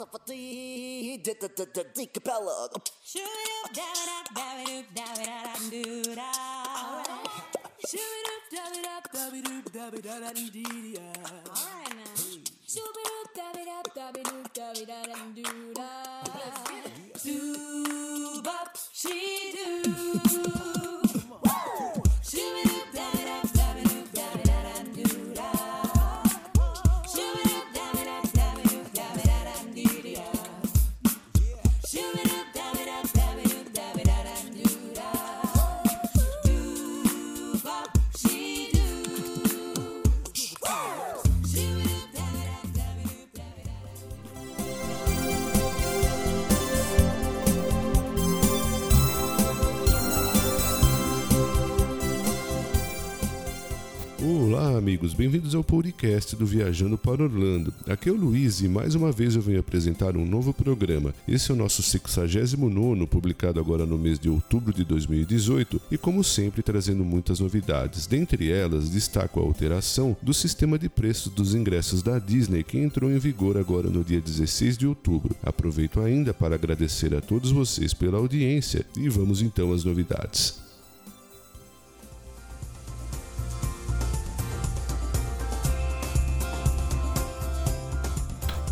the fatigue, did the the the decapella. Shoo doop da da da doop da da da do da. Shoo doop da da da doop da da da dee da. All right now. Shoo doop da da da doop da da da do da. Do bop she do. Amigos, bem-vindos ao podcast do Viajando para Orlando. Aqui é o Luiz e mais uma vez eu venho apresentar um novo programa. Esse é o nosso 69, publicado agora no mês de outubro de 2018 e, como sempre, trazendo muitas novidades. Dentre elas, destaco a alteração do sistema de preços dos ingressos da Disney que entrou em vigor agora no dia 16 de outubro. Aproveito ainda para agradecer a todos vocês pela audiência e vamos então às novidades.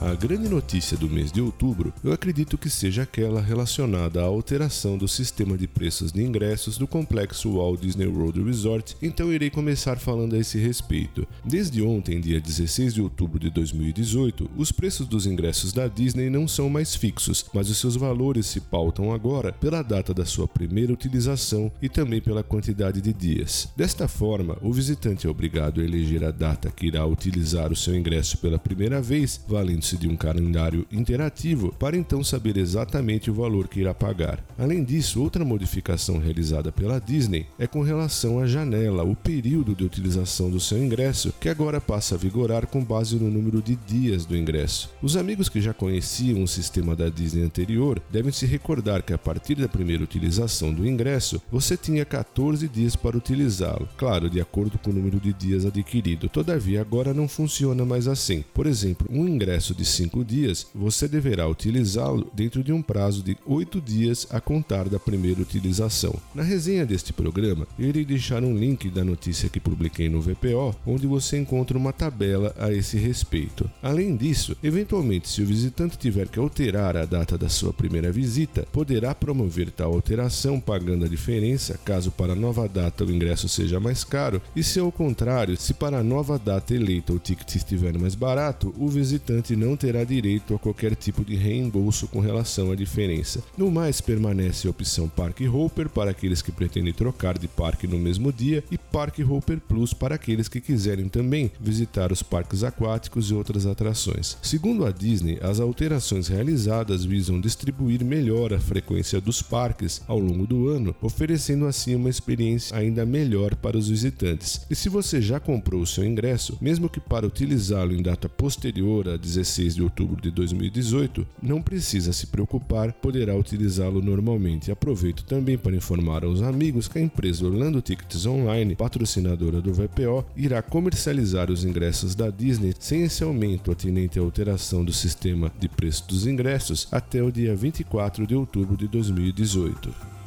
A grande notícia do mês de outubro eu acredito que seja aquela relacionada à alteração do sistema de preços de ingressos do complexo Walt Disney World Resort, então irei começar falando a esse respeito. Desde ontem, dia 16 de outubro de 2018, os preços dos ingressos da Disney não são mais fixos, mas os seus valores se pautam agora pela data da sua primeira utilização e também pela quantidade de dias. Desta forma, o visitante é obrigado a eleger a data que irá utilizar o seu ingresso pela primeira vez, valendo se de um calendário interativo para então saber exatamente o valor que irá pagar. Além disso, outra modificação realizada pela Disney é com relação à janela, o período de utilização do seu ingresso, que agora passa a vigorar com base no número de dias do ingresso. Os amigos que já conheciam o sistema da Disney anterior devem se recordar que a partir da primeira utilização do ingresso, você tinha 14 dias para utilizá-lo, claro, de acordo com o número de dias adquirido. Todavia, agora não funciona mais assim. Por exemplo, um ingresso de 5 dias, você deverá utilizá-lo dentro de um prazo de 8 dias a contar da primeira utilização. Na resenha deste programa, irei deixar um link da notícia que publiquei no VPO, onde você encontra uma tabela a esse respeito. Além disso, eventualmente, se o visitante tiver que alterar a data da sua primeira visita, poderá promover tal alteração pagando a diferença caso para a nova data o ingresso seja mais caro, e se ao contrário, se para a nova data eleita o ticket estiver mais barato, o visitante não não terá direito a qualquer tipo de reembolso com relação à diferença. No mais, permanece a opção Park Hopper para aqueles que pretendem trocar de parque no mesmo dia e Park Hopper Plus para aqueles que quiserem também visitar os parques aquáticos e outras atrações. Segundo a Disney, as alterações realizadas visam distribuir melhor a frequência dos parques ao longo do ano, oferecendo assim uma experiência ainda melhor para os visitantes. E se você já comprou o seu ingresso, mesmo que para utilizá-lo em data posterior a 16 16 de outubro de 2018, não precisa se preocupar, poderá utilizá-lo normalmente. Aproveito também para informar aos amigos que a empresa Orlando Tickets Online, patrocinadora do VPO, irá comercializar os ingressos da Disney sem esse aumento atinente à alteração do sistema de preço dos ingressos até o dia 24 de outubro de 2018.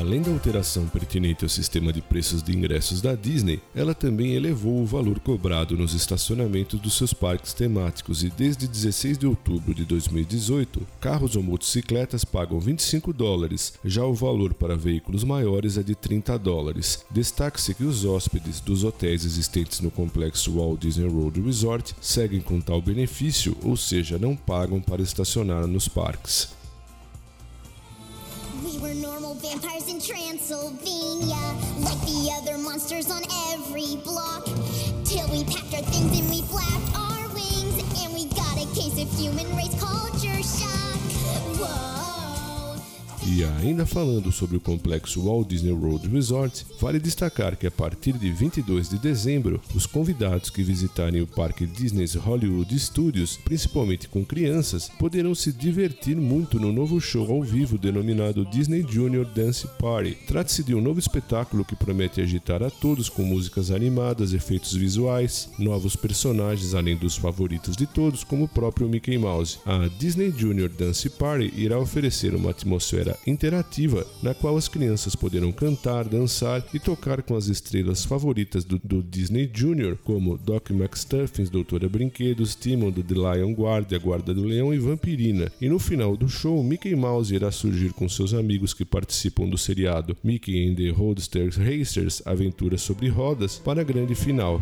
Além da alteração pertinente ao sistema de preços de ingressos da Disney, ela também elevou o valor cobrado nos estacionamentos dos seus parques temáticos e desde 16 de outubro de 2018, carros ou motocicletas pagam 25 dólares, já o valor para veículos maiores é de 30 dólares. Destaque-se que os hóspedes dos hotéis existentes no complexo Walt Disney World Resort seguem com tal benefício, ou seja, não pagam para estacionar nos parques. Transylvania, like the other monsters on every block. Till we packed our things and we flapped our wings, and we got a case of human race culture shock. Whoa. E ainda falando sobre o complexo Walt Disney World Resort, vale destacar que a partir de 22 de dezembro, os convidados que visitarem o parque Disney's Hollywood Studios, principalmente com crianças, poderão se divertir muito no novo show ao vivo denominado Disney Junior Dance Party. Trata-se de um novo espetáculo que promete agitar a todos com músicas animadas, efeitos visuais, novos personagens além dos favoritos de todos, como o próprio Mickey Mouse. A Disney Junior Dance Party irá oferecer uma atmosfera interativa na qual as crianças poderão cantar, dançar e tocar com as estrelas favoritas do, do Disney Junior, como Doc McStuffins, Doutora Brinquedos, Timon do The Lion Guard, a Guarda do Leão e Vampirina. E no final do show, Mickey Mouse irá surgir com seus amigos que participam do seriado Mickey and the Roadster Racers Aventuras sobre Rodas para a grande final.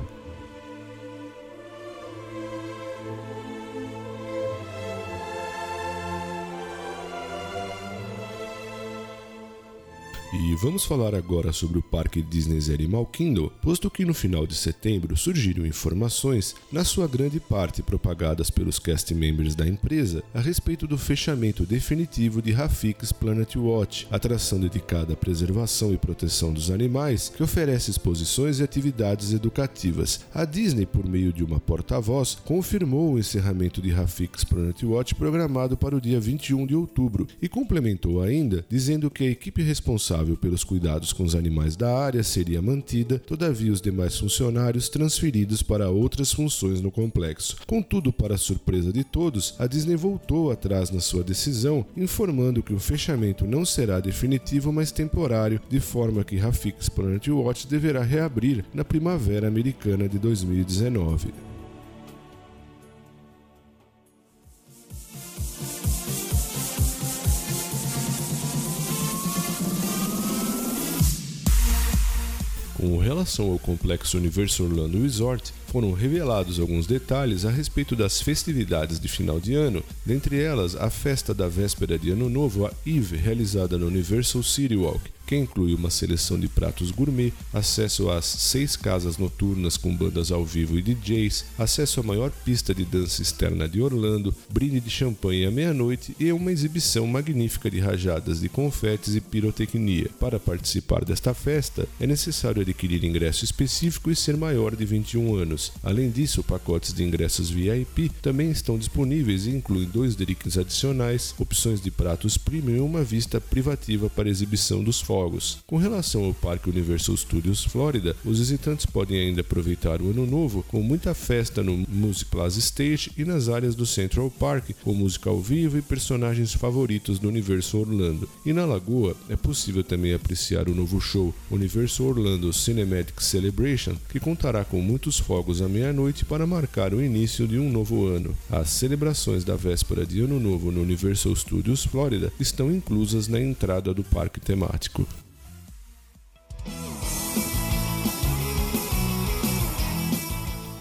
Vamos falar agora sobre o Parque Disney's Animal Kingdom, posto que no final de setembro surgiram informações, na sua grande parte propagadas pelos cast members da empresa, a respeito do fechamento definitivo de Rafik's Planet Watch, atração dedicada à preservação e proteção dos animais, que oferece exposições e atividades educativas. A Disney, por meio de uma porta-voz, confirmou o encerramento de Rafik's Planet Watch programado para o dia 21 de outubro e complementou ainda dizendo que a equipe responsável pelos cuidados com os animais da área seria mantida, todavia os demais funcionários transferidos para outras funções no complexo. Contudo, para surpresa de todos, a Disney voltou atrás na sua decisão, informando que o fechamento não será definitivo, mas temporário, de forma que Rafik's Planet Watch deverá reabrir na primavera americana de 2019. Com relação ao complexo Universo Orlando Resort, foram revelados alguns detalhes a respeito das festividades de final de ano, dentre elas a festa da véspera de Ano Novo, a Eve, realizada no Universal City Walk, que inclui uma seleção de pratos gourmet, acesso às seis casas noturnas com bandas ao vivo e DJs, acesso à maior pista de dança externa de Orlando, brinde de champanhe à meia-noite e uma exibição magnífica de rajadas de confetes e pirotecnia. Para participar desta festa, é necessário adquirir ingresso específico e ser maior de 21 anos. Além disso, pacotes de ingressos VIP também estão disponíveis e incluem dois drinks adicionais, opções de pratos premium e uma vista privativa para exibição dos fogos Com relação ao Parque Universal Studios Florida, os visitantes podem ainda aproveitar o ano novo com muita festa no Music Plaza Stage e nas áreas do Central Park, com música ao vivo e personagens favoritos do Universo Orlando. E na Lagoa é possível também apreciar o novo show Universo Orlando Cinematic Celebration, que contará com muitos fogos à meia-noite para marcar o início de um novo ano. As celebrações da véspera de Ano Novo no Universal Studios Florida estão inclusas na entrada do parque temático.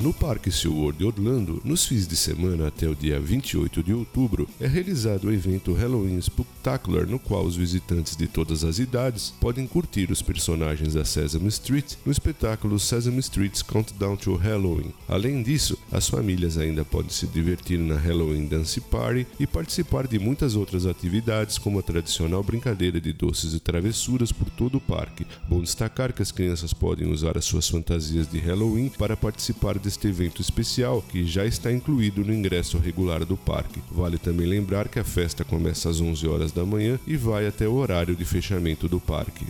No Parque SeaWorld de Orlando, nos fins de semana até o dia 28 de outubro, é realizado o evento Halloween Spooktacular, no qual os visitantes de todas as idades podem curtir os personagens da Sesame Street no espetáculo Sesame Street's Countdown to Halloween. Além disso, as famílias ainda podem se divertir na Halloween Dance Party e participar de muitas outras atividades, como a tradicional brincadeira de doces e travessuras por todo o parque. Bom destacar que as crianças podem usar as suas fantasias de Halloween para participar de deste evento especial, que já está incluído no ingresso regular do parque. Vale também lembrar que a festa começa às 11 horas da manhã e vai até o horário de fechamento do parque.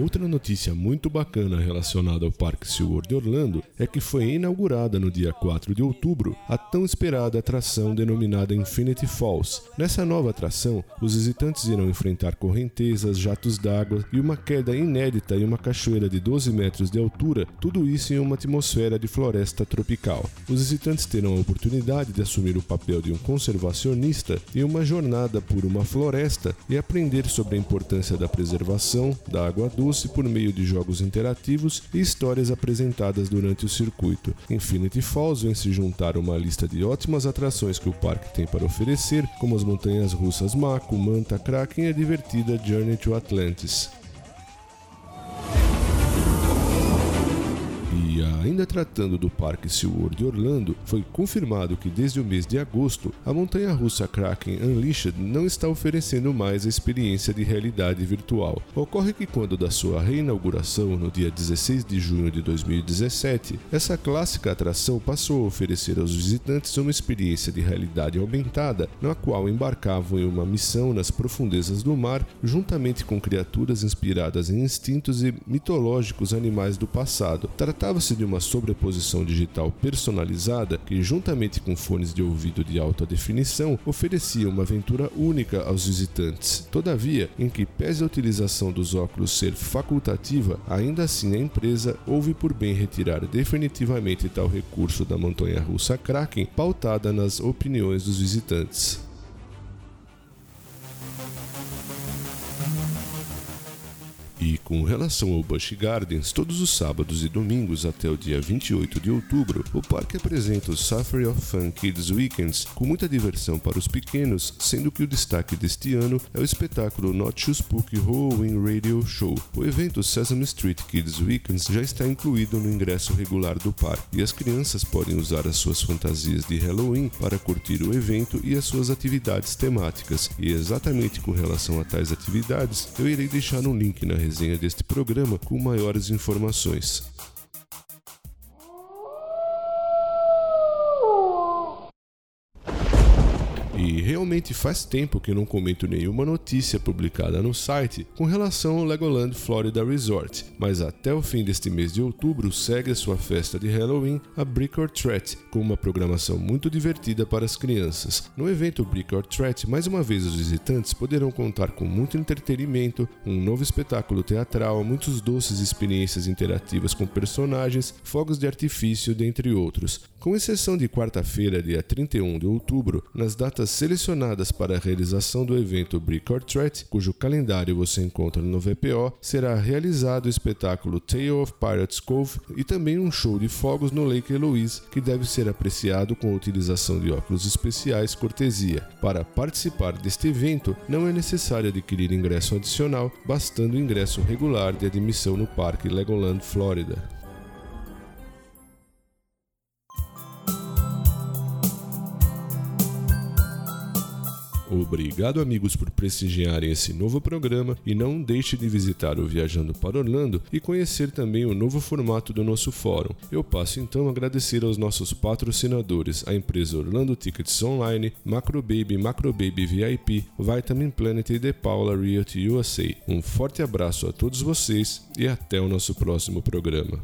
Outra notícia muito bacana relacionada ao Parque SeaWorld de Orlando é que foi inaugurada no dia 4 de outubro a tão esperada atração denominada Infinity Falls. Nessa nova atração, os visitantes irão enfrentar correntezas, jatos d'água e uma queda inédita em uma cachoeira de 12 metros de altura, tudo isso em uma atmosfera de floresta tropical. Os visitantes terão a oportunidade de assumir o papel de um conservacionista em uma jornada por uma floresta e aprender sobre a importância da preservação da água doce se por meio de jogos interativos e histórias apresentadas durante o circuito. Infinity Falls vem se juntar a uma lista de ótimas atrações que o parque tem para oferecer, como as montanhas russas Mako, Manta, Kraken e a divertida Journey to Atlantis. Ainda tratando do Parque SeaWorld Orlando, foi confirmado que desde o mês de agosto, a montanha-russa Kraken Unleashed não está oferecendo mais a experiência de realidade virtual. Ocorre que quando da sua reinauguração no dia 16 de junho de 2017, essa clássica atração passou a oferecer aos visitantes uma experiência de realidade aumentada, na qual embarcavam em uma missão nas profundezas do mar, juntamente com criaturas inspiradas em instintos e mitológicos animais do passado. Tratava-se de uma sobreposição digital personalizada que, juntamente com fones de ouvido de alta definição, oferecia uma aventura única aos visitantes. Todavia, em que pese a utilização dos óculos ser facultativa, ainda assim a empresa houve por bem retirar definitivamente tal recurso da montanha-russa Kraken, pautada nas opiniões dos visitantes. E com relação ao Busch Gardens, todos os sábados e domingos até o dia 28 de outubro, o parque apresenta o Safari of Fun Kids Weekends com muita diversão para os pequenos, sendo que o destaque deste ano é o espetáculo Not Too Spooky Halloween Radio Show. O evento Sesame Street Kids Weekends já está incluído no ingresso regular do parque e as crianças podem usar as suas fantasias de Halloween para curtir o evento e as suas atividades temáticas. E exatamente com relação a tais atividades, eu irei deixar um link na resenha deste programa com maiores informações. Realmente faz tempo que não comento nenhuma notícia publicada no site com relação ao Legoland Florida Resort, mas até o fim deste mês de outubro segue a sua festa de Halloween, a Brick or Threat, com uma programação muito divertida para as crianças. No evento Brick or Threat, mais uma vez os visitantes poderão contar com muito entretenimento, um novo espetáculo teatral, muitos doces e experiências interativas com personagens, fogos de artifício, dentre outros. Com exceção de quarta-feira, dia 31 de outubro, nas datas selecionadas para a realização do evento Brick or Threat, cujo calendário você encontra no VPO, será realizado o espetáculo Tale of Pirates Cove e também um show de fogos no Lake Eloise, que deve ser apreciado com a utilização de óculos especiais cortesia. Para participar deste evento, não é necessário adquirir ingresso adicional, bastando o ingresso regular de admissão no Parque Legoland Florida. Obrigado, amigos, por prestigiarem esse novo programa e não deixe de visitar o Viajando para Orlando e conhecer também o novo formato do nosso fórum. Eu passo então a agradecer aos nossos patrocinadores, a empresa Orlando Tickets Online, Macrobaby, Macrobaby VIP, Vitamin Planet e The Paula Realty USA. Um forte abraço a todos vocês e até o nosso próximo programa.